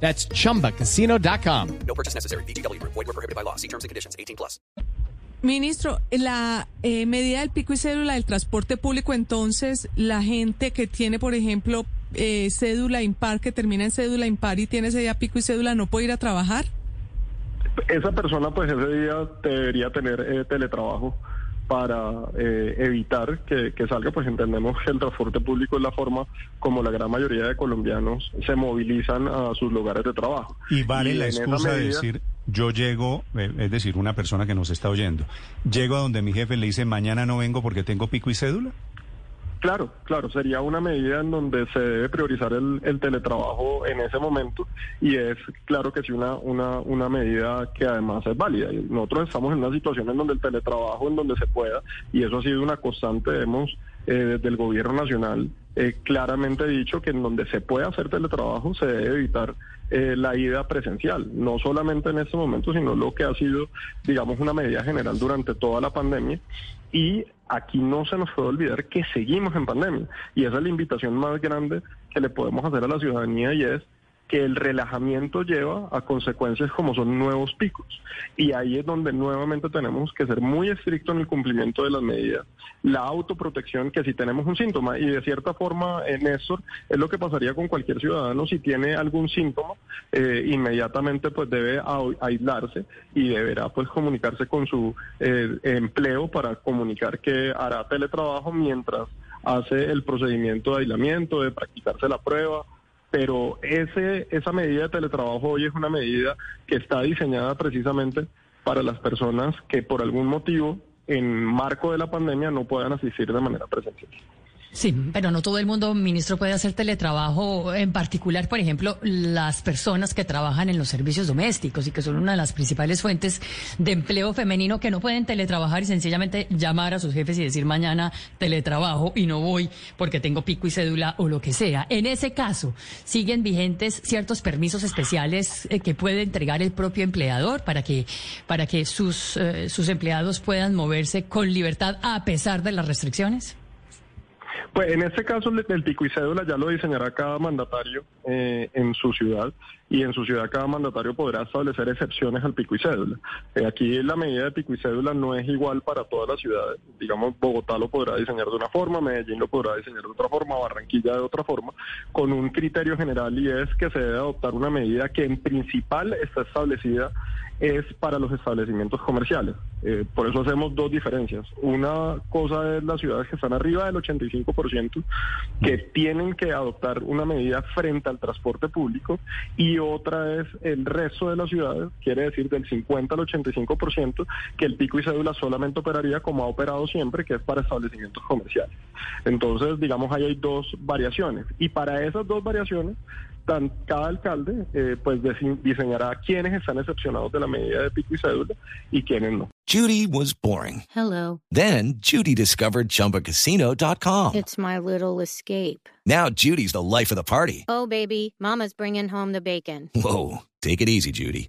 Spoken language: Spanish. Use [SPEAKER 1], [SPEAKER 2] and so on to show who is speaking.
[SPEAKER 1] That's chumbacasino.com.
[SPEAKER 2] No purchase necessary. BGW. Void were prohibited by law. See terms and conditions. 18 plus.
[SPEAKER 3] Ministro, la eh, medida del pico y cédula del transporte público, entonces, la gente que tiene, por ejemplo, eh, cédula impar, que termina en cédula impar y tiene ese día pico y cédula, ¿no puede ir a trabajar?
[SPEAKER 4] Esa persona, pues ese día debería tener eh, teletrabajo para eh, evitar que, que salga, pues entendemos que el transporte público es la forma como la gran mayoría de colombianos se movilizan a sus lugares de trabajo.
[SPEAKER 5] Y vale la excusa de decir, yo llego, eh, es decir, una persona que nos está oyendo, llego a donde mi jefe le dice, mañana no vengo porque tengo pico y cédula.
[SPEAKER 4] Claro, claro, sería una medida en donde se debe priorizar el, el teletrabajo en ese momento y es claro que sí una, una, una medida que además es válida. Nosotros estamos en una situación en donde el teletrabajo, en donde se pueda, y eso ha sido una constante, hemos eh, desde el gobierno nacional eh, claramente dicho que en donde se puede hacer teletrabajo se debe evitar eh, la ida presencial, no solamente en este momento, sino lo que ha sido, digamos, una medida general durante toda la pandemia. Y aquí no se nos puede olvidar que seguimos en pandemia. Y esa es la invitación más grande que le podemos hacer a la ciudadanía y es que el relajamiento lleva a consecuencias como son nuevos picos. Y ahí es donde nuevamente tenemos que ser muy estrictos en el cumplimiento de las medidas. La autoprotección, que si tenemos un síntoma, y de cierta forma, eh, Néstor, es lo que pasaría con cualquier ciudadano, si tiene algún síntoma, eh, inmediatamente pues debe aislarse y deberá pues comunicarse con su eh, empleo para comunicar que hará teletrabajo mientras hace el procedimiento de aislamiento, de practicarse la prueba, pero esa medida de teletrabajo hoy es una medida que está diseñada precisamente para las personas que por algún motivo en marco de la pandemia no puedan asistir de manera presencial.
[SPEAKER 6] Sí, pero no todo el mundo, ministro, puede hacer teletrabajo. En particular, por ejemplo, las personas que trabajan en los servicios domésticos y que son una de las principales fuentes de empleo femenino que no pueden teletrabajar y sencillamente llamar a sus jefes y decir mañana teletrabajo y no voy porque tengo pico y cédula o lo que sea. En ese caso, siguen vigentes ciertos permisos especiales eh, que puede entregar el propio empleador para que para que sus eh, sus empleados puedan moverse con libertad a pesar de las restricciones.
[SPEAKER 4] Pues en este caso el, pico y cédula ya lo diseñará cada mandatario eh, en su ciudad y en su ciudad cada mandatario podrá establecer excepciones al pico y cédula. Eh, aquí la medida de pico y cédula no es igual para todas las ciudades. Digamos, Bogotá lo podrá diseñar de una forma, Medellín lo podrá diseñar de otra forma, Barranquilla de otra forma, con un criterio general y es que se debe adoptar una medida que en principal está establecida es para los establecimientos comerciales. Eh, por eso hacemos dos diferencias. Una cosa es las ciudades que están arriba del 85%, que tienen que adoptar una medida frente al transporte público, y otra es el resto de las ciudades, quiere decir del 50 al 85%, que el pico y cédula solamente operaría como ha operado siempre, que es para establecimientos comerciales. Entonces, digamos, ahí hay dos variaciones. Y para esas dos variaciones, tan- cada alcalde eh, pues dise- diseñará quiénes están excepcionados de la medida de pico y cédula y quiénes no.
[SPEAKER 7] Judy was boring.
[SPEAKER 8] Hello.
[SPEAKER 7] Then Judy discovered ChumbaCasino.com.
[SPEAKER 8] It's my little escape.
[SPEAKER 7] Now Judy's the life of the party.
[SPEAKER 8] Oh, baby, Mama's bringing home the bacon.
[SPEAKER 7] Whoa, take it easy, Judy.